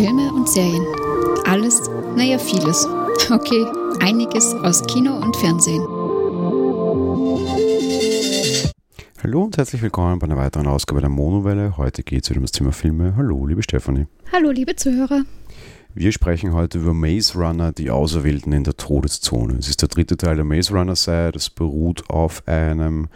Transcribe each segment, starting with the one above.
Filme und Serien. Alles, naja, vieles. Okay, einiges aus Kino und Fernsehen. Hallo und herzlich willkommen bei einer weiteren Ausgabe der Monowelle. Heute geht es wieder um das Thema Filme. Hallo, liebe Stefanie. Hallo, liebe Zuhörer. Wir sprechen heute über Maze Runner, die Auserwählten in der Todeszone. Es ist der dritte Teil der Maze Runner-Serie. Das beruht auf einem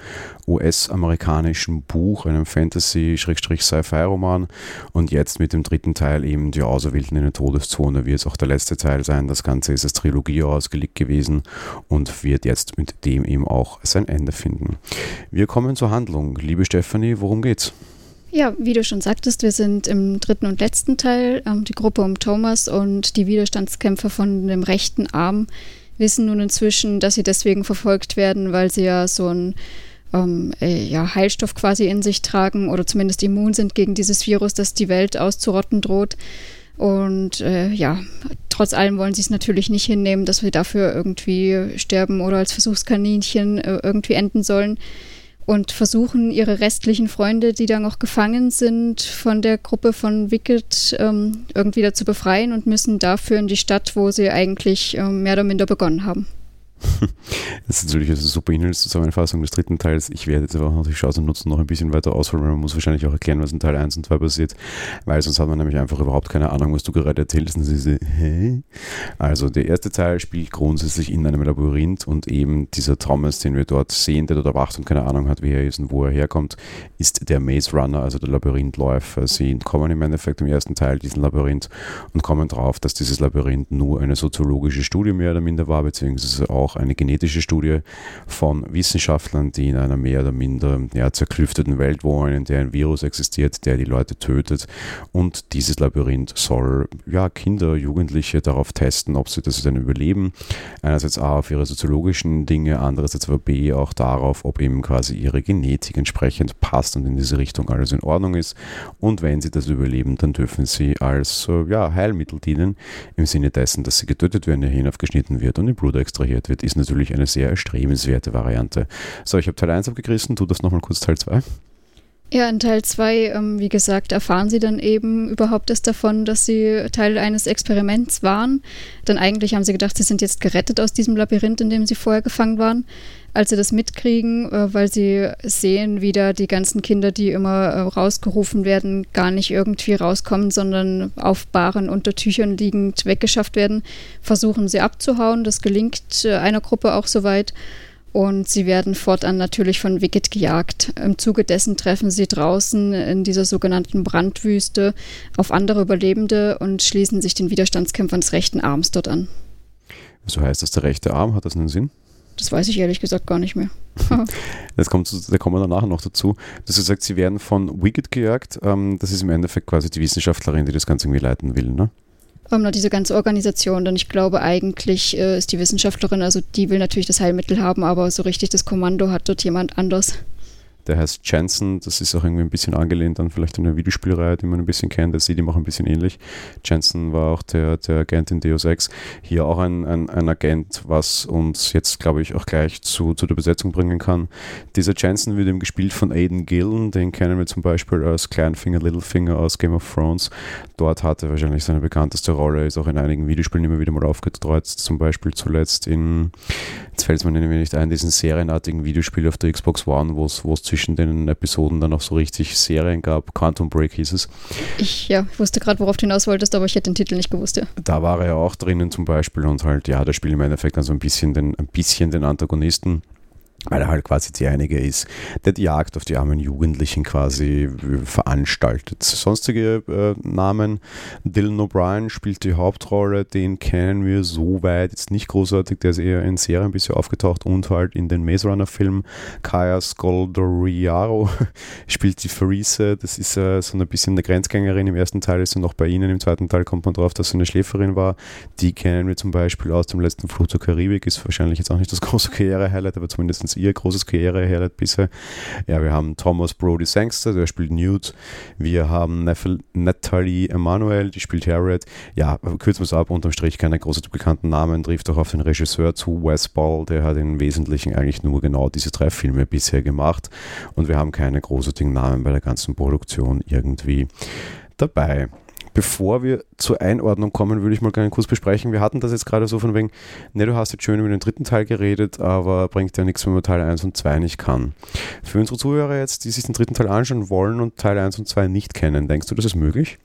US-amerikanischen Buch, einem Fantasy-Sci-Fi-Roman. Und jetzt mit dem dritten Teil eben die Auserwählten in der Todeszone wird es auch der letzte Teil sein. Das Ganze ist als Trilogie ausgelegt gewesen und wird jetzt mit dem eben auch sein Ende finden. Wir kommen zur Handlung. Liebe Stephanie, worum geht's? Ja, wie du schon sagtest, wir sind im dritten und letzten Teil. Ähm, die Gruppe um Thomas und die Widerstandskämpfer von dem rechten Arm wissen nun inzwischen, dass sie deswegen verfolgt werden, weil sie ja so einen ähm, äh, ja, Heilstoff quasi in sich tragen oder zumindest immun sind gegen dieses Virus, das die Welt auszurotten droht. Und äh, ja, trotz allem wollen sie es natürlich nicht hinnehmen, dass wir dafür irgendwie sterben oder als Versuchskaninchen äh, irgendwie enden sollen und versuchen ihre restlichen Freunde, die da noch gefangen sind, von der Gruppe von Wicked ähm, irgendwie da zu befreien und müssen dafür in die Stadt, wo sie eigentlich ähm, mehr oder minder begonnen haben. Das ist natürlich eine super Inhaltszusammenfassung des dritten Teils. Ich werde jetzt einfach noch die Chance nutzen, noch ein bisschen weiter ausholen, weil man muss wahrscheinlich auch erklären, was in Teil 1 und 2 passiert, weil sonst hat man nämlich einfach überhaupt keine Ahnung, was du gerade erzählst. Und sie so, hä? Also der erste Teil spielt grundsätzlich in einem Labyrinth und eben dieser Thomas, den wir dort sehen, der dort erwacht und keine Ahnung hat, wie er ist und wo er herkommt, ist der Maze Runner, also der Labyrinthläufer. Sie kommen im Endeffekt im ersten Teil diesen Labyrinth und kommen drauf, dass dieses Labyrinth nur eine soziologische Studie mehr oder minder war, beziehungsweise auch eine genetische Studie von Wissenschaftlern, die in einer mehr oder minder ja, zerklüfteten Welt wohnen, in der ein Virus existiert, der die Leute tötet. Und dieses Labyrinth soll ja, Kinder, Jugendliche darauf testen, ob sie das dann überleben. Einerseits A auf ihre soziologischen Dinge, andererseits aber B auch darauf, ob eben quasi ihre Genetik entsprechend passt und in diese Richtung alles in Ordnung ist. Und wenn sie das überleben, dann dürfen sie als ja, Heilmittel dienen, im Sinne dessen, dass sie getötet werden, ihr Hirn aufgeschnitten wird und ihr Blut extrahiert wird, ist natürlich eine sehr erstrebenswerte Variante. So, ich habe Teil 1 abgerissen, tu das nochmal kurz Teil 2. Ja, in Teil 2, ähm, wie gesagt, erfahren sie dann eben überhaupt erst davon, dass sie Teil eines Experiments waren. Denn eigentlich haben sie gedacht, sie sind jetzt gerettet aus diesem Labyrinth, in dem sie vorher gefangen waren. Als sie das mitkriegen, äh, weil sie sehen, wie da die ganzen Kinder, die immer äh, rausgerufen werden, gar nicht irgendwie rauskommen, sondern auf Baren unter Tüchern liegend weggeschafft werden, versuchen sie abzuhauen. Das gelingt äh, einer Gruppe auch soweit und sie werden fortan natürlich von Wicked gejagt. Im Zuge dessen treffen sie draußen in dieser sogenannten Brandwüste auf andere Überlebende und schließen sich den Widerstandskämpfern des rechten Arms dort an. So heißt das der rechte Arm? Hat das einen Sinn? Das weiß ich ehrlich gesagt gar nicht mehr. das kommt, da kommen wir dann nachher noch dazu. Du hast gesagt, sie werden von Wicked gejagt. Ähm, das ist im Endeffekt quasi die Wissenschaftlerin, die das Ganze irgendwie leiten will, ne? Ähm, diese ganze Organisation. Denn ich glaube, eigentlich äh, ist die Wissenschaftlerin, also die will natürlich das Heilmittel haben, aber so richtig das Kommando hat dort jemand anders. Der heißt Jensen, das ist auch irgendwie ein bisschen angelehnt an vielleicht eine Videospielreihe, die man ein bisschen kennt. Der sieht ihm auch ein bisschen ähnlich. Jensen war auch der, der Agent in Deus Ex. Hier auch ein, ein, ein Agent, was uns jetzt, glaube ich, auch gleich zu, zu der Besetzung bringen kann. Dieser Jensen wird eben gespielt von Aiden Gillen, den kennen wir zum Beispiel als Kleinfinger, Littlefinger aus Game of Thrones. Dort hat er wahrscheinlich seine bekannteste Rolle, ist auch in einigen Videospielen immer wieder mal aufgetreut, zum Beispiel zuletzt in, jetzt fällt es mir nicht ein, diesen serienartigen Videospiel auf der Xbox One, wo es zu zwischen den Episoden dann auch so richtig Serien gab. Quantum Break hieß es. Ich ja, wusste gerade, worauf du hinaus wolltest, aber ich hätte den Titel nicht gewusst. Ja. Da war er ja auch drinnen zum Beispiel und halt, ja, das Spiel im Endeffekt dann so ein bisschen den, ein bisschen den Antagonisten weil er halt quasi derjenige ist, der die Jagd auf die armen Jugendlichen quasi veranstaltet. Sonstige äh, Namen, Dylan O'Brien spielt die Hauptrolle, den kennen wir soweit jetzt nicht großartig, der ist eher in Serien bisher aufgetaucht und halt in den Maze Runner Filmen. Kaya Scoldoriaro spielt die Farise, das ist äh, so ein bisschen eine Grenzgängerin, im ersten Teil. Ist sie noch bei ihnen, im zweiten Teil kommt man drauf, dass sie eine Schläferin war. Die kennen wir zum Beispiel aus dem letzten Fluch zur Karibik, ist wahrscheinlich jetzt auch nicht das große Karriere-Highlight, aber zumindest ihr großes Karriere-Highlight bisher. Ja, wir haben Thomas Brody Sangster, der spielt Newt. Wir haben Natalie Emanuel, die spielt Harriet. Ja, kürzen wir es ab, unterm Strich keine großen bekannten Namen, trifft auch auf den Regisseur zu, Wes Ball, der hat im Wesentlichen eigentlich nur genau diese drei Filme bisher gemacht. Und wir haben keine großartigen Namen bei der ganzen Produktion irgendwie dabei. Bevor wir zur Einordnung kommen, würde ich mal gerne kurz besprechen. Wir hatten das jetzt gerade so von wegen, ne, du hast jetzt schön über den dritten Teil geredet, aber bringt ja nichts, wenn man Teil 1 und 2 nicht kann. Für unsere Zuhörer jetzt, die sich den dritten Teil anschauen wollen und Teil 1 und 2 nicht kennen, denkst du, das ist möglich?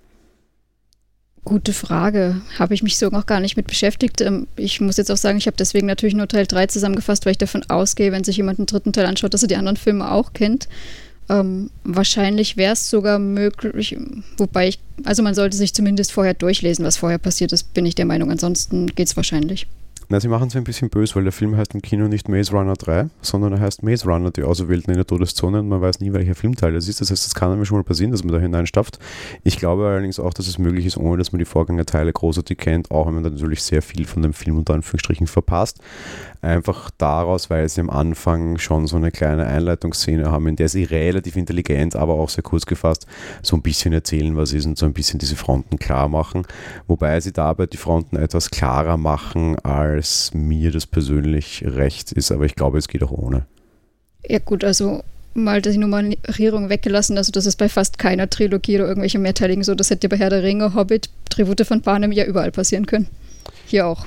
Gute Frage. Habe ich mich so noch gar nicht mit beschäftigt. Ähm, ich muss jetzt auch sagen, ich habe deswegen natürlich nur Teil 3 zusammengefasst, weil ich davon ausgehe, wenn sich jemand den dritten Teil anschaut, dass er die anderen Filme auch kennt. Ähm, wahrscheinlich wäre es sogar möglich, wobei ich, also man sollte sich zumindest vorher durchlesen, was vorher passiert ist, bin ich der Meinung. Ansonsten geht es wahrscheinlich. Na, sie machen es ein bisschen böse, weil der Film heißt im Kino nicht Maze Runner 3, sondern er heißt Maze Runner, die Auserwählten in der Todeszone und man weiß nie, welcher Filmteil das ist. Das heißt, es kann einem schon mal passieren, dass man da hineinstafft. Ich glaube allerdings auch, dass es möglich ist, ohne dass man die Vorgängerteile großartig kennt, auch wenn man natürlich sehr viel von dem Film unter Anführungsstrichen verpasst. Einfach daraus, weil sie am Anfang schon so eine kleine Einleitungsszene haben, in der sie relativ intelligent, aber auch sehr kurz gefasst so ein bisschen erzählen, was ist und so ein bisschen diese Fronten klar machen. Wobei sie dabei die Fronten etwas klarer machen, als mir das persönlich recht ist. Aber ich glaube, es geht auch ohne. Ja, gut, also mal die Nummerierung weggelassen. Also, das ist bei fast keiner Trilogie oder irgendwelche mehrteiligen so. Das hätte bei Herr der Ringe, Hobbit, Tribute von Panem ja überall passieren können. Hier auch.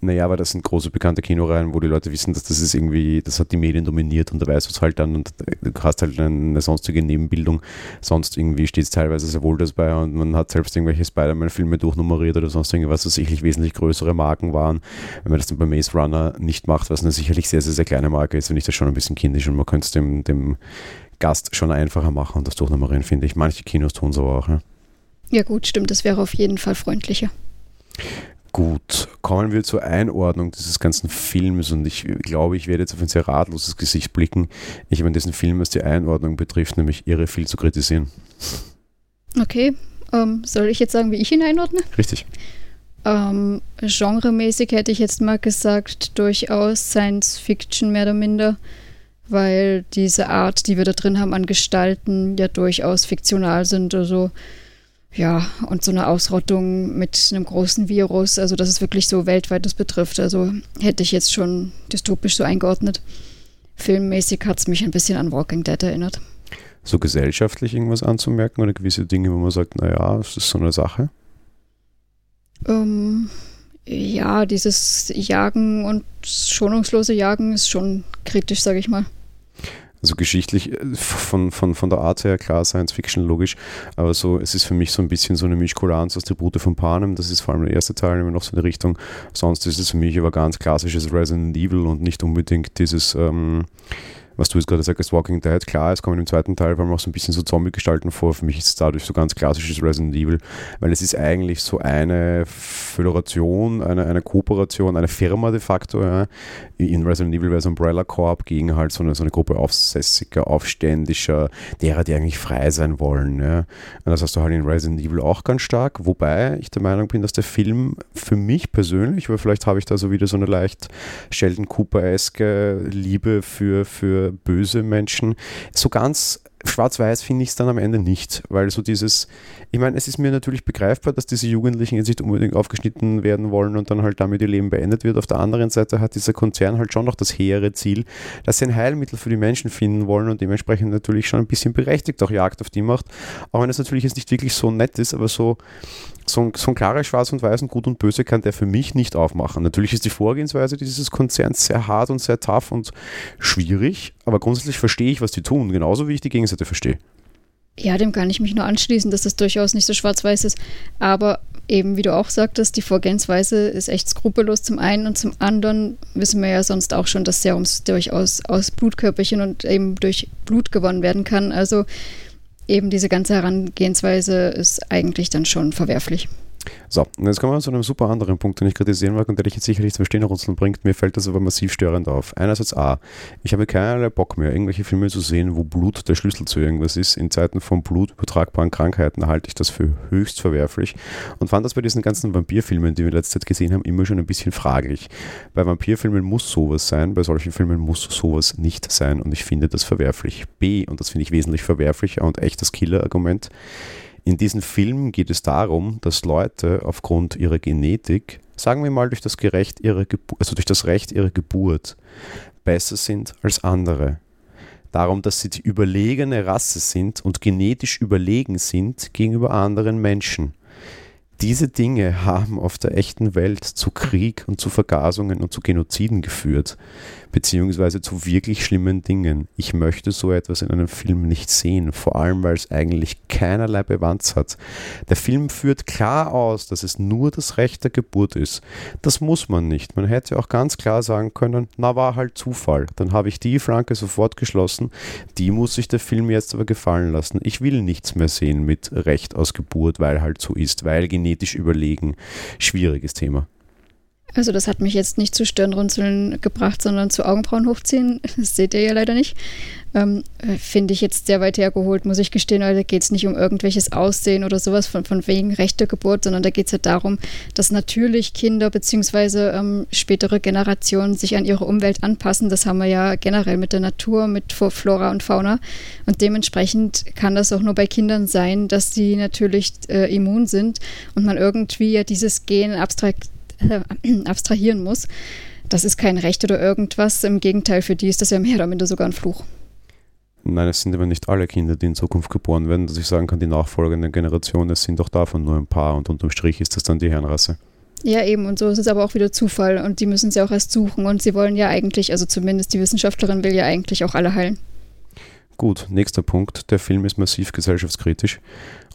Naja, aber das sind große bekannte Kinoreihen, wo die Leute wissen, dass das ist irgendwie, das hat die Medien dominiert und da weißt du es halt dann und du hast halt eine sonstige Nebenbildung. Sonst irgendwie steht es teilweise sehr wohl das bei und man hat selbst irgendwelche Spider-Man-Filme durchnummeriert oder sonst irgendwas, was sicherlich wesentlich größere Marken waren. Wenn man das dann bei Maze Runner nicht macht, was eine sicherlich sehr, sehr, sehr kleine Marke ist, finde ich das schon ein bisschen kindisch und man könnte es dem, dem Gast schon einfacher machen und das durchnummerieren, finde ich. Manche Kinos tun es aber auch. Ne? Ja gut, stimmt, das wäre auf jeden Fall freundlicher. Gut, kommen wir zur Einordnung dieses ganzen Films und ich glaube, ich werde jetzt auf ein sehr ratloses Gesicht blicken. Ich habe in diesem Film, was die Einordnung betrifft, nämlich irre viel zu kritisieren. Okay, ähm, soll ich jetzt sagen, wie ich ihn einordne? Richtig. Ähm, genremäßig hätte ich jetzt mal gesagt, durchaus Science Fiction mehr oder minder, weil diese Art, die wir da drin haben an Gestalten, ja durchaus fiktional sind. Also ja, und so eine Ausrottung mit einem großen Virus, also dass es wirklich so weltweit das betrifft. Also hätte ich jetzt schon dystopisch so eingeordnet. Filmmäßig hat es mich ein bisschen an Walking Dead erinnert. So gesellschaftlich irgendwas anzumerken oder gewisse Dinge, wo man sagt, naja, das ist so eine Sache? Ähm, ja, dieses Jagen und schonungslose Jagen ist schon kritisch, sage ich mal. Also geschichtlich äh, von, von, von der Art her klar Science Fiction logisch, aber so, es ist für mich so ein bisschen so eine Mischkulanz aus Tribute von Panem, das ist vor allem der erste Teil immer noch so eine Richtung. Sonst ist es für mich aber ganz klassisches Resident Evil und nicht unbedingt dieses ähm, was du jetzt gerade sagst, Walking Dead, klar, es kommen im zweiten Teil vor allem auch so ein bisschen so Zombie-Gestalten vor. Für mich ist es dadurch so ganz klassisches Resident Evil, weil es ist eigentlich so eine Föderation, eine, eine Kooperation, eine Firma de facto. Ja. In Resident Evil wäre es Umbrella Corp gegen halt so eine, so eine Gruppe aufsässiger, aufständischer, derer, die eigentlich frei sein wollen. Ja. Und das hast du halt in Resident Evil auch ganz stark, wobei ich der Meinung bin, dass der Film für mich persönlich, aber vielleicht habe ich da so wieder so eine leicht Sheldon Cooper-eske Liebe für, für böse Menschen. So ganz schwarz-weiß finde ich es dann am Ende nicht, weil so dieses, ich meine, es ist mir natürlich begreifbar, dass diese Jugendlichen jetzt nicht unbedingt aufgeschnitten werden wollen und dann halt damit ihr Leben beendet wird. Auf der anderen Seite hat dieser Konzern halt schon noch das hehre Ziel, dass sie ein Heilmittel für die Menschen finden wollen und dementsprechend natürlich schon ein bisschen berechtigt auch Jagd auf die macht. Auch wenn es natürlich jetzt nicht wirklich so nett ist, aber so, so ein, so ein klares Schwarz und Weiß und Gut und Böse kann der für mich nicht aufmachen. Natürlich ist die Vorgehensweise dieses Konzerns sehr hart und sehr tough und schwierig, aber grundsätzlich verstehe ich, was die tun, genauso wie ich die Gegenseite verstehe. Ja, dem kann ich mich nur anschließen, dass das durchaus nicht so schwarz-weiß ist. Aber eben, wie du auch sagtest, die Vorgehensweise ist echt skrupellos zum einen und zum anderen wissen wir ja sonst auch schon, dass Serums durchaus aus Blutkörperchen und eben durch Blut gewonnen werden kann. Also eben diese ganze Herangehensweise ist eigentlich dann schon verwerflich. So, und jetzt kommen wir zu einem super anderen Punkt, den ich kritisieren mag und der dich jetzt sicherlich zum Stirnrunzeln bringt. Mir fällt das aber massiv störend auf. Einerseits A, ich habe keinerlei Bock mehr, irgendwelche Filme zu sehen, wo Blut der Schlüssel zu irgendwas ist. In Zeiten von blutübertragbaren Krankheiten halte ich das für höchst verwerflich und fand das bei diesen ganzen Vampirfilmen, die wir letzte Zeit gesehen haben, immer schon ein bisschen fraglich. Bei Vampirfilmen muss sowas sein, bei solchen Filmen muss sowas nicht sein und ich finde das verwerflich. B, und das finde ich wesentlich verwerflicher und echt das Killer-Argument, in diesem Film geht es darum, dass Leute aufgrund ihrer Genetik, sagen wir mal durch das, Gerecht ihrer also durch das Recht ihrer Geburt, besser sind als andere. Darum, dass sie die überlegene Rasse sind und genetisch überlegen sind gegenüber anderen Menschen. Diese Dinge haben auf der echten Welt zu Krieg und zu Vergasungen und zu Genoziden geführt, beziehungsweise zu wirklich schlimmen Dingen. Ich möchte so etwas in einem Film nicht sehen, vor allem weil es eigentlich keinerlei Bewandt hat. Der Film führt klar aus, dass es nur das Recht der Geburt ist. Das muss man nicht. Man hätte auch ganz klar sagen können, na war halt Zufall. Dann habe ich die Flanke sofort geschlossen. Die muss sich der Film jetzt aber gefallen lassen. Ich will nichts mehr sehen mit Recht aus Geburt, weil halt so ist, weil genetisch überlegen. Schwieriges Thema. Also das hat mich jetzt nicht zu Stirnrunzeln gebracht, sondern zu Augenbrauen hochziehen. Das seht ihr ja leider nicht. Ähm, äh, Finde ich jetzt sehr weit hergeholt, muss ich gestehen, weil da geht es nicht um irgendwelches Aussehen oder sowas von, von wegen rechter Geburt, sondern da geht es ja darum, dass natürlich Kinder bzw. Ähm, spätere Generationen sich an ihre Umwelt anpassen. Das haben wir ja generell mit der Natur, mit Flora und Fauna. Und dementsprechend kann das auch nur bei Kindern sein, dass sie natürlich äh, immun sind und man irgendwie ja dieses Gen abstrakt äh, abstrahieren muss. Das ist kein Recht oder irgendwas. Im Gegenteil, für die ist das ja mehr oder minder sogar ein Fluch. Nein, es sind aber nicht alle Kinder, die in Zukunft geboren werden, dass ich sagen kann, die nachfolgenden Generationen, es sind doch davon nur ein paar und unterm Strich ist das dann die Herrenrasse. Ja, eben, und so ist es aber auch wieder Zufall und die müssen sie auch erst suchen und sie wollen ja eigentlich, also zumindest die Wissenschaftlerin will ja eigentlich auch alle heilen. Gut, nächster Punkt. Der Film ist massiv gesellschaftskritisch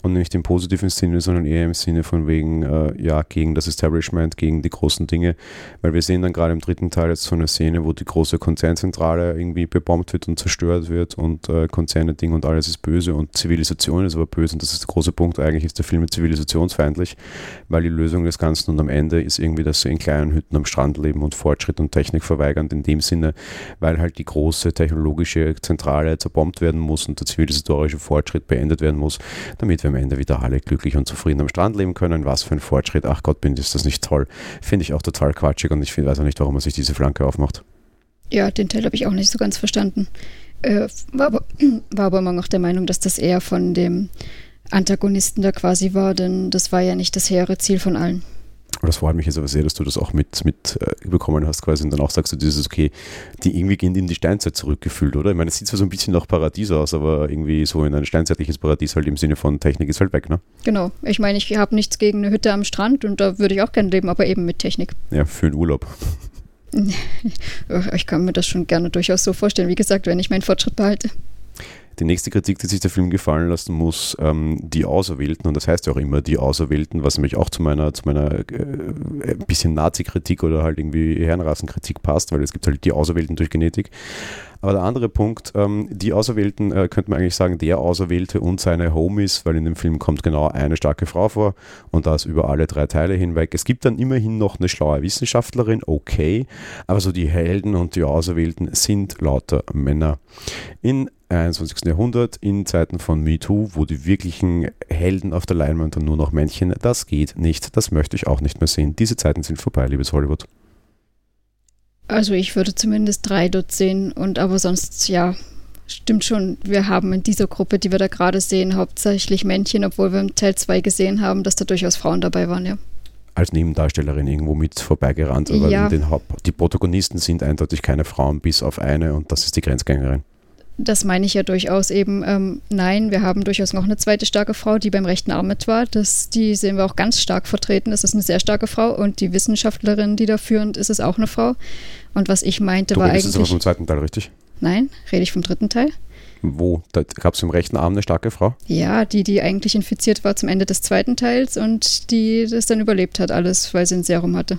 und nicht im positiven Sinne, sondern eher im Sinne von wegen, äh, ja, gegen das Establishment, gegen die großen Dinge, weil wir sehen dann gerade im dritten Teil jetzt so eine Szene, wo die große Konzernzentrale irgendwie bebombt wird und zerstört wird und äh, Konzerne, Ding und alles ist böse und Zivilisation ist aber böse. Und das ist der große Punkt, eigentlich ist der Film zivilisationsfeindlich, weil die Lösung des Ganzen und am Ende ist irgendwie, dass sie in kleinen Hütten am Strand leben und Fortschritt und Technik verweigern, in dem Sinne, weil halt die große technologische Zentrale zerbombt werden muss und der zivilisatorische Fortschritt beendet werden muss, damit wir am Ende wieder alle glücklich und zufrieden am Strand leben können. Was für ein Fortschritt. Ach Gott, bin ist das nicht toll. Finde ich auch total quatschig und ich weiß auch nicht, warum man sich diese Flanke aufmacht. Ja, den Teil habe ich auch nicht so ganz verstanden. Äh, war, aber, war aber immer noch der Meinung, dass das eher von dem Antagonisten da quasi war, denn das war ja nicht das hehre Ziel von allen. Das freut mich jetzt aber sehr, dass du das auch mit, mit äh, bekommen hast quasi und dann auch sagst du, dieses okay, die irgendwie gehen in die Steinzeit zurückgefühlt, oder? Ich meine, es sieht zwar so ein bisschen nach Paradies aus, aber irgendwie so in ein steinzeitliches Paradies halt im Sinne von Technik ist halt weg, ne? Genau. Ich meine, ich habe nichts gegen eine Hütte am Strand und da würde ich auch gerne leben, aber eben mit Technik. Ja, für einen Urlaub. ich kann mir das schon gerne durchaus so vorstellen, wie gesagt, wenn ich meinen Fortschritt behalte. Die nächste Kritik, die sich der Film gefallen lassen muss, ähm, die Auserwählten, und das heißt ja auch immer die Auserwählten, was nämlich auch zu meiner, zu meiner äh, bisschen Nazi-Kritik oder halt irgendwie Herrenrassenkritik passt, weil es gibt halt die Auserwählten durch Genetik. Aber der andere Punkt, ähm, die Auserwählten, äh, könnte man eigentlich sagen, der Auserwählte und seine Homies, weil in dem Film kommt genau eine starke Frau vor und das über alle drei Teile hinweg. Es gibt dann immerhin noch eine schlaue Wissenschaftlerin, okay, aber so die Helden und die Auserwählten sind lauter Männer. In 21. Jahrhundert, in Zeiten von MeToo, wo die wirklichen Helden auf der Leinwand dann nur noch Männchen, das geht nicht, das möchte ich auch nicht mehr sehen. Diese Zeiten sind vorbei, liebes Hollywood. Also ich würde zumindest drei dort sehen und aber sonst ja, stimmt schon, wir haben in dieser Gruppe, die wir da gerade sehen, hauptsächlich Männchen, obwohl wir im Teil 2 gesehen haben, dass da durchaus Frauen dabei waren, ja. Als Nebendarstellerin irgendwo mit vorbeigerannt, aber ja. die Protagonisten sind eindeutig keine Frauen, bis auf eine und das ist die Grenzgängerin das meine ich ja durchaus eben. Ähm, nein, wir haben durchaus noch eine zweite starke Frau, die beim rechten Arm mit war. Das, die sehen wir auch ganz stark vertreten. Das ist eine sehr starke Frau. Und die Wissenschaftlerin, die da führend ist, ist auch eine Frau. Und was ich meinte, du war eigentlich. Das ist aber vom zweiten Teil, richtig? Nein, rede ich vom dritten Teil. Wo? Da gab es im rechten Arm eine starke Frau? Ja, die, die eigentlich infiziert war zum Ende des zweiten Teils und die das dann überlebt hat, alles, weil sie ein Serum hatte.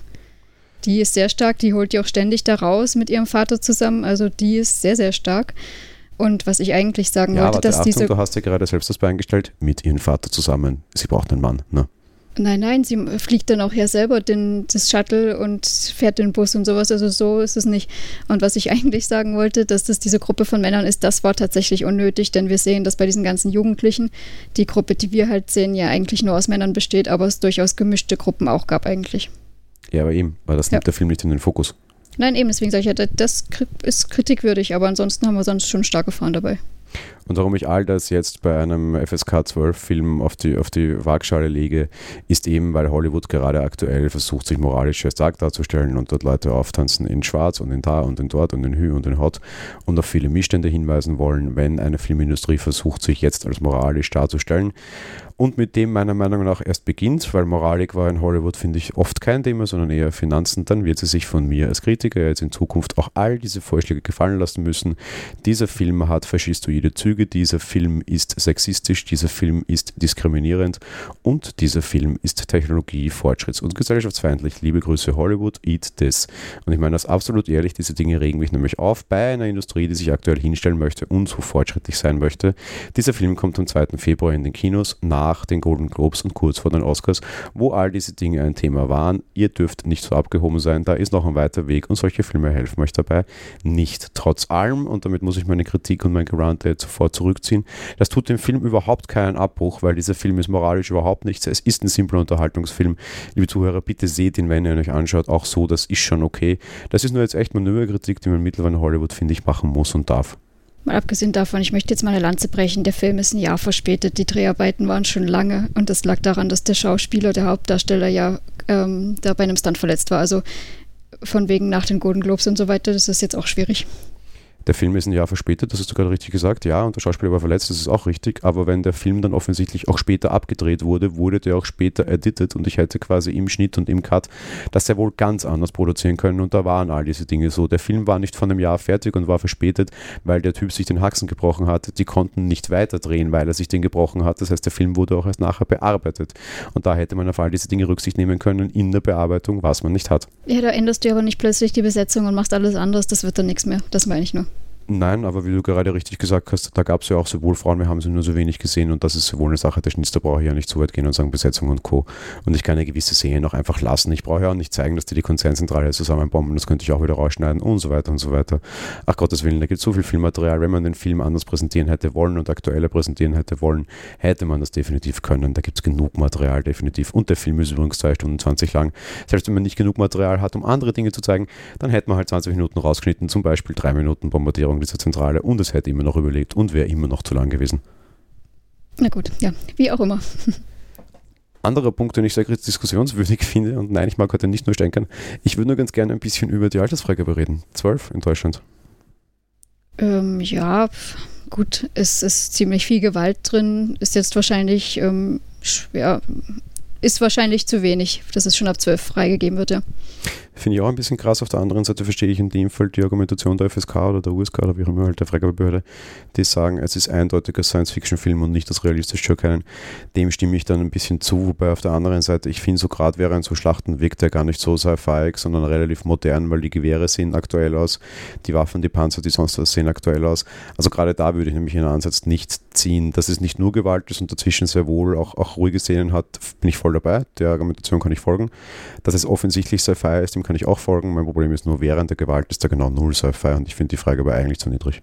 Die ist sehr stark, die holt die auch ständig da raus mit ihrem Vater zusammen. Also die ist sehr, sehr stark. Und was ich eigentlich sagen ja, wollte, dass Achtung, diese. Du hast ja gerade selbst das Bein gestellt, mit ihrem Vater zusammen. Sie braucht einen Mann, ne? Nein, nein, sie fliegt dann auch ja selber den, das Shuttle und fährt den Bus und sowas. Also so ist es nicht. Und was ich eigentlich sagen wollte, dass das diese Gruppe von Männern ist, das war tatsächlich unnötig, denn wir sehen, dass bei diesen ganzen Jugendlichen die Gruppe, die wir halt sehen, ja eigentlich nur aus Männern besteht, aber es durchaus gemischte Gruppen auch gab eigentlich. Ja, aber eben, weil das nimmt ja. der Film nicht in den Fokus. Nein, eben, deswegen sage ich ja, das ist kritikwürdig, aber ansonsten haben wir sonst schon starke Frauen dabei. Und warum ich all das jetzt bei einem FSK 12 Film auf die, auf die Waagschale lege, ist eben, weil Hollywood gerade aktuell versucht, sich moralisch sehr stark darzustellen und dort Leute auftanzen in Schwarz und in da und in dort und in Hü und in Hot und auf viele Missstände hinweisen wollen, wenn eine Filmindustrie versucht, sich jetzt als moralisch darzustellen und mit dem meiner Meinung nach erst beginnt, weil Moralik war in Hollywood, finde ich, oft kein Thema, sondern eher Finanzen, dann wird sie sich von mir als Kritiker jetzt in Zukunft auch all diese Vorschläge gefallen lassen müssen. Dieser Film hat faschistoide Züge, dieser Film ist sexistisch, dieser Film ist diskriminierend und dieser Film ist Technologie, Fortschritts- und gesellschaftsfeindlich. Liebe Grüße Hollywood, eat this. Und ich meine das absolut ehrlich, diese Dinge regen mich nämlich auf bei einer Industrie, die sich aktuell hinstellen möchte und so fortschrittlich sein möchte. Dieser Film kommt am 2. Februar in den Kinos nach den Golden Globes und kurz vor den Oscars, wo all diese Dinge ein Thema waren. Ihr dürft nicht so abgehoben sein, da ist noch ein weiter Weg und solche Filme helfen euch dabei nicht. Trotz allem, und damit muss ich meine Kritik und mein Gerante jetzt sofort zurückziehen, das tut dem Film überhaupt keinen Abbruch, weil dieser Film ist moralisch überhaupt nichts. Es ist ein simpler Unterhaltungsfilm. Liebe Zuhörer, bitte seht ihn, wenn ihr ihn euch anschaut, auch so, das ist schon okay. Das ist nur jetzt echt Manöverkritik, die man mittlerweile in Hollywood, finde ich, machen muss und darf. Mal abgesehen davon, ich möchte jetzt mal eine Lanze brechen, der Film ist ein Jahr verspätet, die Dreharbeiten waren schon lange und das lag daran, dass der Schauspieler, der Hauptdarsteller ja ähm, da bei einem Stunt verletzt war. Also von wegen nach den Golden Globes und so weiter, das ist jetzt auch schwierig. Der Film ist ein Jahr verspätet, das hast du gerade richtig gesagt, ja, und der Schauspieler war verletzt, das ist auch richtig, aber wenn der Film dann offensichtlich auch später abgedreht wurde, wurde der auch später edited und ich hätte quasi im Schnitt und im Cut das ja wohl ganz anders produzieren können und da waren all diese Dinge so. Der Film war nicht von einem Jahr fertig und war verspätet, weil der Typ sich den Haxen gebrochen hatte. Die konnten nicht weiter drehen, weil er sich den gebrochen hat. Das heißt, der Film wurde auch erst nachher bearbeitet und da hätte man auf all diese Dinge Rücksicht nehmen können in der Bearbeitung, was man nicht hat. Ja, da änderst du aber nicht plötzlich die Besetzung und machst alles anders, das wird dann nichts mehr. Das meine ich nur. Nein, aber wie du gerade richtig gesagt hast, da gab es ja auch sowohl Frauen, wir haben sie nur so wenig gesehen und das ist sowohl eine Sache der Schnitt, da brauche ich ja nicht zu weit gehen und sagen Besetzung und Co. Und ich kann eine gewisse Szene auch einfach lassen. Ich brauche ja auch nicht zeigen, dass die die Konzernzentrale zusammenbomben, das könnte ich auch wieder rausschneiden und so weiter und so weiter. Ach Gottes Willen, da gibt es so viel Filmmaterial. Wenn man den Film anders präsentieren hätte wollen und aktueller präsentieren hätte wollen, hätte man das definitiv können. Da gibt es genug Material, definitiv. Und der Film ist übrigens 2 Stunden 20 lang. Selbst wenn man nicht genug Material hat, um andere Dinge zu zeigen, dann hätte man halt 20 Minuten rausgeschnitten, zum Beispiel 3 Minuten Bombardierung dieser Zentrale und es hätte immer noch überlebt und wäre immer noch zu lang gewesen. Na gut, ja, wie auch immer. Anderer Punkt, den ich sehr diskussionswürdig finde, und nein, ich mag heute nicht nur stänkern, ich würde nur ganz gerne ein bisschen über die Altersfreigabe reden. Zwölf in Deutschland. Ähm, ja, gut, es ist ziemlich viel Gewalt drin, ist jetzt wahrscheinlich, ähm, ja, ist wahrscheinlich zu wenig, dass es schon ab zwölf freigegeben wird, ja. Finde ich auch ein bisschen krass. Auf der anderen Seite verstehe ich in dem Fall die Argumentation der FSK oder der USK oder wie auch immer halt der Freigabebehörde, die sagen, es ist eindeutiger Science-Fiction-Film und nicht das realistisch zu erkennen. Dem stimme ich dann ein bisschen zu, wobei auf der anderen Seite, ich finde so gerade während so Schlachten wirkt der gar nicht so sci-fi, sondern relativ modern, weil die Gewehre sehen aktuell aus, die Waffen, die Panzer, die sonst was sehen aktuell aus. Also gerade da würde ich nämlich in Ansatz nicht ziehen, dass es nicht nur Gewalt ist und dazwischen sehr wohl auch, auch ruhige Szenen hat, bin ich voll dabei. Der Argumentation kann ich folgen. Dass es offensichtlich Sci-Fi ist, dem kann ich auch folgen. Mein Problem ist nur, während der Gewalt ist da genau null Sci-Fi und ich finde die Frage aber eigentlich zu niedrig.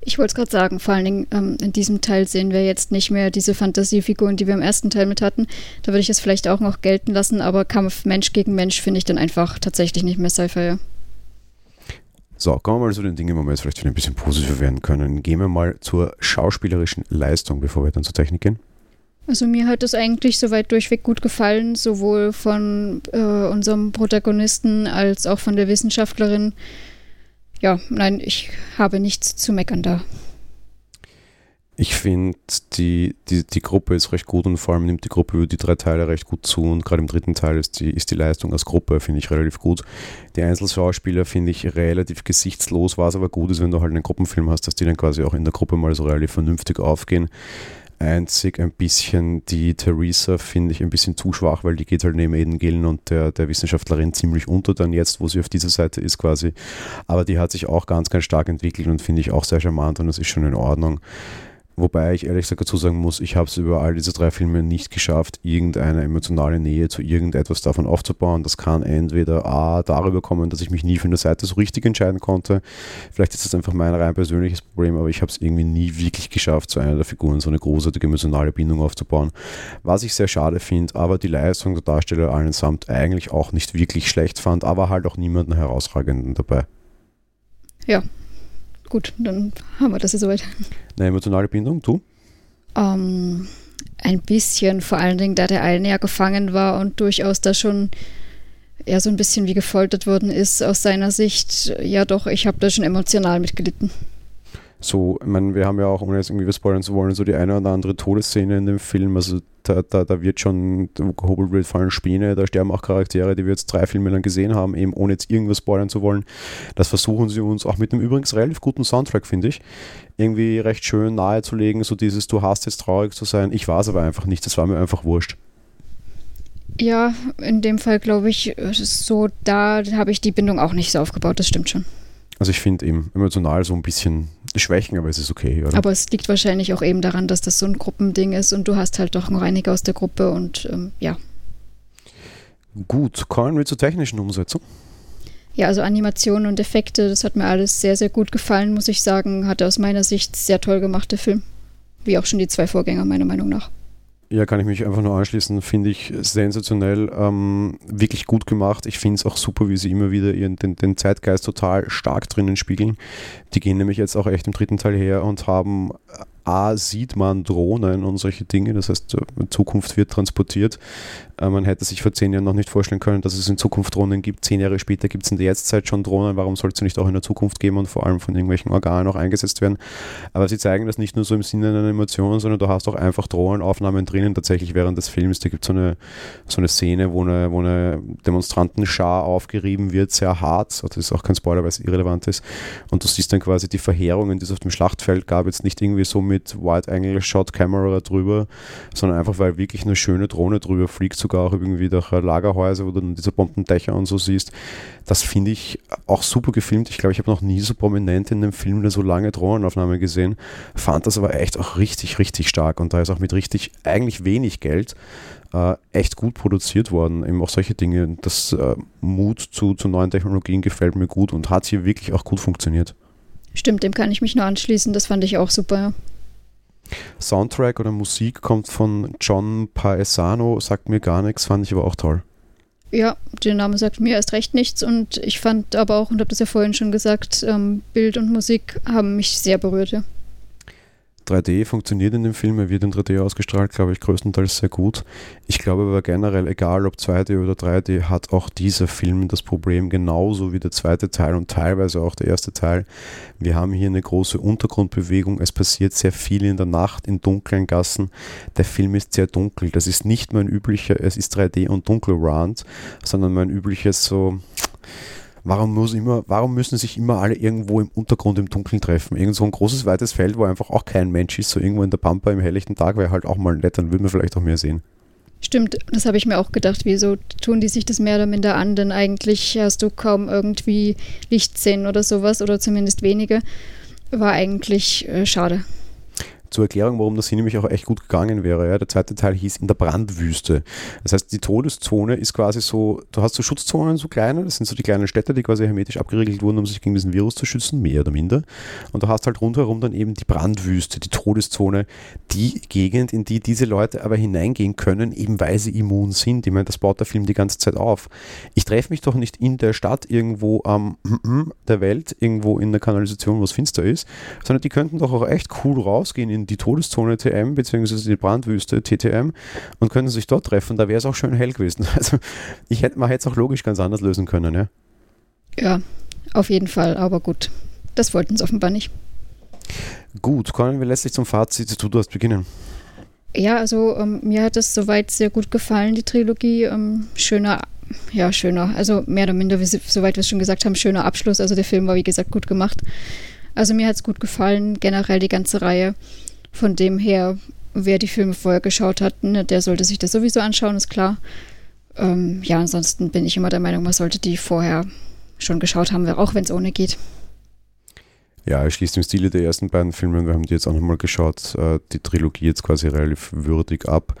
Ich wollte es gerade sagen, vor allen Dingen ähm, in diesem Teil sehen wir jetzt nicht mehr diese Fantasiefiguren, die wir im ersten Teil mit hatten. Da würde ich es vielleicht auch noch gelten lassen, aber Kampf Mensch gegen Mensch finde ich dann einfach tatsächlich nicht mehr Sci-Fi. So, kommen wir mal zu den Dingen, wo wir jetzt vielleicht wieder ein bisschen positiver werden können. Gehen wir mal zur schauspielerischen Leistung, bevor wir dann zur Technik gehen. Also mir hat es eigentlich soweit durchweg gut gefallen, sowohl von äh, unserem Protagonisten als auch von der Wissenschaftlerin. Ja, nein, ich habe nichts zu meckern da. Ich finde, die, die, die Gruppe ist recht gut und vor allem nimmt die Gruppe über die drei Teile recht gut zu und gerade im dritten Teil ist die, ist die Leistung als Gruppe, finde ich, relativ gut. Die Einzelschauspieler finde ich relativ gesichtslos, was aber gut ist, wenn du halt einen Gruppenfilm hast, dass die dann quasi auch in der Gruppe mal so relativ vernünftig aufgehen. Einzig ein bisschen die Theresa finde ich ein bisschen zu schwach, weil die geht halt neben Eden Gillen und der, der Wissenschaftlerin ziemlich unter dann jetzt, wo sie auf dieser Seite ist quasi. Aber die hat sich auch ganz, ganz stark entwickelt und finde ich auch sehr charmant und das ist schon in Ordnung. Wobei ich ehrlich gesagt dazu sagen muss, ich habe es über all diese drei Filme nicht geschafft, irgendeine emotionale Nähe zu irgendetwas davon aufzubauen. Das kann entweder A, darüber kommen, dass ich mich nie für eine Seite so richtig entscheiden konnte. Vielleicht ist das einfach mein rein persönliches Problem, aber ich habe es irgendwie nie wirklich geschafft, zu einer der Figuren so eine großartige emotionale Bindung aufzubauen. Was ich sehr schade finde, aber die Leistung der Darsteller allesamt eigentlich auch nicht wirklich schlecht fand, aber halt auch niemanden herausragenden dabei. Ja, gut, dann haben wir das ja soweit. Eine emotionale Bindung, du? Ähm, ein bisschen, vor allen Dingen, da der eine ja gefangen war und durchaus da schon eher so ein bisschen wie gefoltert worden ist aus seiner Sicht. Ja, doch, ich habe da schon emotional mitgelitten. So, ich meine, wir haben ja auch, ohne jetzt irgendwie spoilern zu wollen, so die eine oder andere Todesszene in dem Film. Also da, da, da wird schon gehobelt wird fallen Späne, da sterben auch Charaktere, die wir jetzt drei Filme lang gesehen haben, eben ohne jetzt irgendwas spoilern zu wollen. Das versuchen sie uns auch mit einem übrigens relativ guten Soundtrack, finde ich, irgendwie recht schön nahezulegen. So dieses, du hast jetzt traurig zu sein. Ich war es aber einfach nicht, das war mir einfach wurscht. Ja, in dem Fall glaube ich, so, da habe ich die Bindung auch nicht so aufgebaut, das stimmt schon. Also ich finde eben emotional so ein bisschen Schwächen, aber es ist okay, oder? Aber es liegt wahrscheinlich auch eben daran, dass das so ein Gruppending ist und du hast halt doch noch einige aus der Gruppe und ähm, ja. Gut, kommen wir zur technischen Umsetzung. Ja, also Animationen und Effekte, das hat mir alles sehr, sehr gut gefallen, muss ich sagen. Hatte aus meiner Sicht sehr toll gemacht, der Film. Wie auch schon die zwei Vorgänger, meiner Meinung nach. Ja, kann ich mich einfach nur anschließen. Finde ich sensationell, ähm, wirklich gut gemacht. Ich finde es auch super, wie sie immer wieder ihren, den, den Zeitgeist total stark drinnen spiegeln. Die gehen nämlich jetzt auch echt im dritten Teil her und haben A, sieht man Drohnen und solche Dinge, das heißt, äh, Zukunft wird transportiert. Äh, man hätte sich vor zehn Jahren noch nicht vorstellen können, dass es in Zukunft Drohnen gibt. Zehn Jahre später gibt es in der Jetztzeit schon Drohnen. Warum soll es nicht auch in der Zukunft geben und vor allem von irgendwelchen Organen auch eingesetzt werden? Aber sie zeigen das nicht nur so im Sinne einer Emotion, sondern du hast auch einfach Drohnenaufnahmen drinnen, tatsächlich während des Films. Da gibt es so eine, so eine Szene, wo eine, wo eine Demonstrantenschar aufgerieben wird, sehr hart. Das ist auch kein Spoiler, weil es irrelevant ist. Und du siehst dann quasi die Verheerungen, die es auf dem Schlachtfeld gab, jetzt nicht irgendwie so mit mit Wide Angle Shot Camera drüber, sondern einfach weil wirklich eine schöne Drohne drüber fliegt, sogar auch irgendwie durch Lagerhäuser, wo du dann diese Bombendächer und so siehst. Das finde ich auch super gefilmt. Ich glaube, ich habe noch nie so prominent in einem Film eine so lange Drohnenaufnahme gesehen. Fand das aber echt auch richtig, richtig stark und da ist auch mit richtig eigentlich wenig Geld äh, echt gut produziert worden. Eben auch solche Dinge. Das äh, Mut zu, zu neuen Technologien gefällt mir gut und hat hier wirklich auch gut funktioniert. Stimmt, dem kann ich mich nur anschließen. Das fand ich auch super. Soundtrack oder Musik kommt von John Paesano, sagt mir gar nichts, fand ich aber auch toll. Ja, der Name sagt mir erst recht nichts und ich fand aber auch, und habe das ja vorhin schon gesagt, ähm, Bild und Musik haben mich sehr berührt. Ja. 3D funktioniert in dem Film, er wird in 3D ausgestrahlt, glaube ich, größtenteils sehr gut. Ich glaube aber generell, egal ob 2D oder 3D, hat auch dieser Film das Problem genauso wie der zweite Teil und teilweise auch der erste Teil. Wir haben hier eine große Untergrundbewegung, es passiert sehr viel in der Nacht, in dunklen Gassen. Der Film ist sehr dunkel, das ist nicht mein üblicher, es ist 3D und dunkel Rand, sondern mein übliches so warum, muss immer, warum müssen sich immer alle irgendwo im Untergrund im Dunkeln treffen? Irgend so ein großes, weites Feld, wo einfach auch kein Mensch ist, so irgendwo in der Pampa im helllichten Tag wäre halt auch mal nett, dann würden wir vielleicht auch mehr sehen. Stimmt, das habe ich mir auch gedacht. Wieso tun die sich das mehr oder minder an? Denn eigentlich hast du kaum irgendwie Lichtszenen oder sowas oder zumindest wenige. War eigentlich äh, schade zur Erklärung, warum das hier nämlich auch echt gut gegangen wäre. Ja. Der zweite Teil hieß in der Brandwüste. Das heißt, die Todeszone ist quasi so, du hast so Schutzzonen, so kleine, das sind so die kleinen Städte, die quasi hermetisch abgeriegelt wurden, um sich gegen diesen Virus zu schützen, mehr oder minder. Und du hast halt rundherum dann eben die Brandwüste, die Todeszone, die Gegend, in die diese Leute aber hineingehen können, eben weil sie immun sind. Ich meine, das baut der Film die ganze Zeit auf. Ich treffe mich doch nicht in der Stadt irgendwo am der Welt, irgendwo in der Kanalisation, wo es finster ist, sondern die könnten doch auch echt cool rausgehen in die Todeszone TM bzw. die Brandwüste TTM und können sich dort treffen. Da wäre es auch schön hell gewesen. Also ich hätte, man hätte es auch logisch ganz anders lösen können, ja. Ja, auf jeden Fall, aber gut. Das wollten sie offenbar nicht. Gut, kommen wir letztlich zum Fazit. Du darfst beginnen. Ja, also ähm, mir hat es soweit sehr gut gefallen, die Trilogie. Ähm, schöner, ja, schöner, also mehr oder minder, wie, soweit wir es schon gesagt haben, schöner Abschluss. Also der Film war, wie gesagt, gut gemacht. Also mir hat es gut gefallen, generell die ganze Reihe. Von dem her, wer die Filme vorher geschaut hat, ne, der sollte sich das sowieso anschauen, ist klar. Ähm, ja, ansonsten bin ich immer der Meinung, man sollte die vorher schon geschaut haben, auch wenn es ohne geht. Ja, er schließt im Stile der ersten beiden Filme, wir haben die jetzt auch nochmal geschaut, äh, die Trilogie jetzt quasi relativ würdig ab.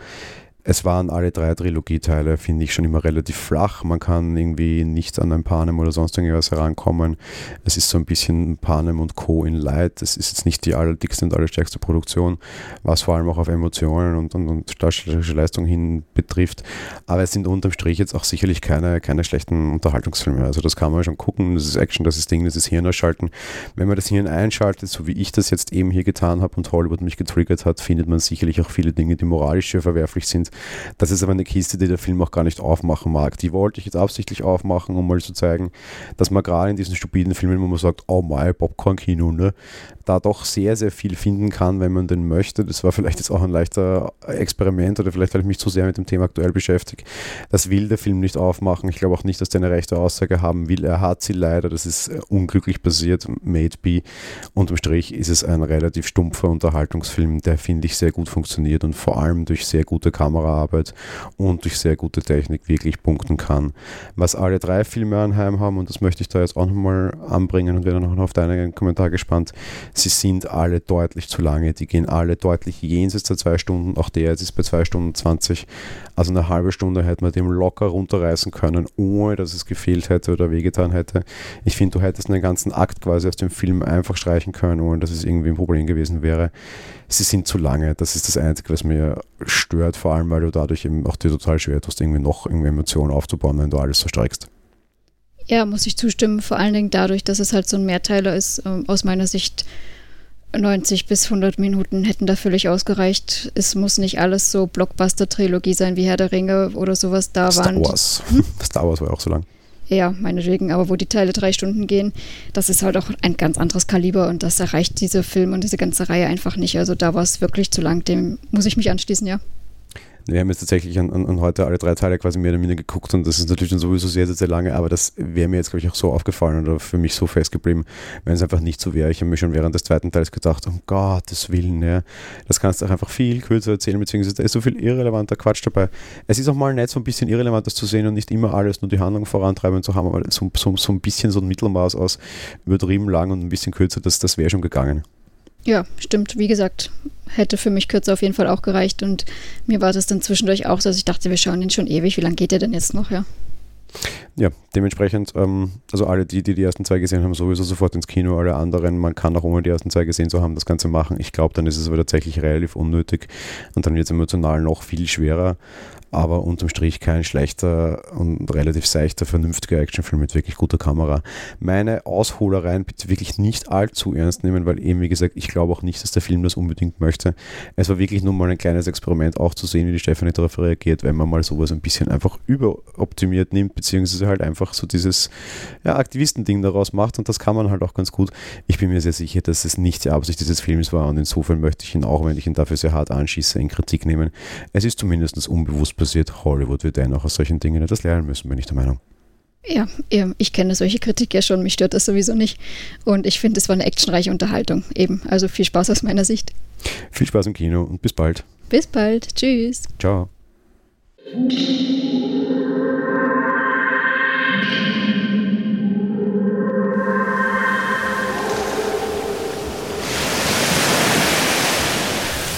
Es waren alle drei Trilogieteile, finde ich, schon immer relativ flach. Man kann irgendwie nicht an ein Panem oder sonst irgendwas herankommen. Es ist so ein bisschen Panem und Co. in Light. Es ist jetzt nicht die allerdickste und allerstärkste Produktion, was vor allem auch auf Emotionen und, und, und darstellerische Leistung hin betrifft. Aber es sind unterm Strich jetzt auch sicherlich keine, keine schlechten Unterhaltungsfilme. Also das kann man schon gucken. Das ist Action, das ist Ding, das ist Hirn ausschalten. Wenn man das Hirn einschaltet, so wie ich das jetzt eben hier getan habe und Hollywood mich getriggert hat, findet man sicherlich auch viele Dinge, die moralisch verwerflich sind das ist aber eine Kiste, die der Film auch gar nicht aufmachen mag. Die wollte ich jetzt absichtlich aufmachen, um mal zu zeigen, dass man gerade in diesen stupiden Filmen, wo man sagt, oh my, Popcorn-Kino, ne, da doch sehr, sehr viel finden kann, wenn man denn möchte. Das war vielleicht jetzt auch ein leichter Experiment oder vielleicht, weil ich mich zu sehr mit dem Thema aktuell beschäftige. Das will der Film nicht aufmachen. Ich glaube auch nicht, dass der eine rechte Aussage haben will. Er hat sie leider. Das ist äh, unglücklich passiert. Made be. Unterm Strich ist es ein relativ stumpfer Unterhaltungsfilm, der, finde ich, sehr gut funktioniert und vor allem durch sehr gute Kameraarbeit und durch sehr gute Technik wirklich punkten kann. Was alle drei Filme anheim haben, und das möchte ich da jetzt auch nochmal anbringen und werde noch auf deinen Kommentar gespannt, sie sind alle deutlich zu lange. Die gehen alle deutlich jenseits der zwei Stunden. Auch der jetzt ist bei zwei Stunden 20. Also eine halbe Stunde hätte man dem locker runterreißen können, ohne dass es gefehlt hätte oder wehgetan hätte. Ich finde, du hättest einen ganzen Akt quasi aus dem Film einfach streichen können, ohne dass es irgendwie ein Problem gewesen wäre. Sie sind zu lange. Das ist das Einzige, was mir stört, vor allem weil du dadurch eben auch dir total schwer tust, irgendwie noch irgendwie Emotionen aufzubauen, wenn du alles verstreckst. Ja, muss ich zustimmen. Vor allen Dingen dadurch, dass es halt so ein Mehrteiler ist. Ähm, aus meiner Sicht 90 bis 100 Minuten hätten da völlig ausgereicht. Es muss nicht alles so Blockbuster-Trilogie sein wie Herr der Ringe oder sowas. Da Star waren Wars. Hm? Star Wars war auch so lang. Ja, meinetwegen, aber wo die Teile drei Stunden gehen, das ist halt auch ein ganz anderes Kaliber und das erreicht dieser Film und diese ganze Reihe einfach nicht. Also da war es wirklich zu lang, dem muss ich mich anschließen, ja. Wir haben jetzt tatsächlich an, an, heute alle drei Teile quasi mehr oder weniger geguckt und das ist natürlich schon sowieso sehr, sehr, sehr lange, aber das wäre mir jetzt, glaube ich, auch so aufgefallen oder für mich so festgeblieben, wenn es einfach nicht so wäre. Ich habe mir schon während des zweiten Teils gedacht, um Gottes Willen, ja, das kannst du auch einfach viel kürzer erzählen, beziehungsweise da ist so viel irrelevanter Quatsch dabei. Es ist auch mal nett, so ein bisschen Irrelevantes zu sehen und nicht immer alles nur die Handlung vorantreiben zu haben, aber so, so, so ein bisschen so ein Mittelmaß aus übertrieben lang und ein bisschen kürzer, das, das wäre schon gegangen. Ja, stimmt. Wie gesagt, hätte für mich kürzer auf jeden Fall auch gereicht. Und mir war das dann zwischendurch auch so, dass ich dachte, wir schauen den schon ewig. Wie lange geht der denn jetzt noch, ja? Ja, dementsprechend, ähm, also alle die, die die ersten zwei gesehen haben, sowieso sofort ins Kino, alle anderen, man kann auch ohne die ersten zwei gesehen zu haben, das Ganze machen. Ich glaube, dann ist es aber tatsächlich relativ unnötig und dann wird es emotional noch viel schwerer aber unterm Strich kein schlechter und relativ seichter, vernünftiger Actionfilm mit wirklich guter Kamera. Meine Ausholereien bitte wirklich nicht allzu ernst nehmen, weil eben, wie gesagt, ich glaube auch nicht, dass der Film das unbedingt möchte. Es war wirklich nur mal ein kleines Experiment, auch zu sehen, wie die Stefanie darauf reagiert, wenn man mal sowas ein bisschen einfach überoptimiert nimmt, beziehungsweise halt einfach so dieses ja, Aktivistending daraus macht und das kann man halt auch ganz gut. Ich bin mir sehr sicher, dass es nicht die Absicht dieses Films war und insofern möchte ich ihn auch, wenn ich ihn dafür sehr hart anschieße, in Kritik nehmen. Es ist zumindest unbewusst passiert. Hollywood wird dennoch aus solchen Dingen etwas lernen müssen, bin ich der Meinung. Ja, ich kenne solche Kritik ja schon, mich stört das sowieso nicht. Und ich finde, es war eine actionreiche Unterhaltung eben. Also viel Spaß aus meiner Sicht. Viel Spaß im Kino und bis bald. Bis bald. Tschüss. Ciao.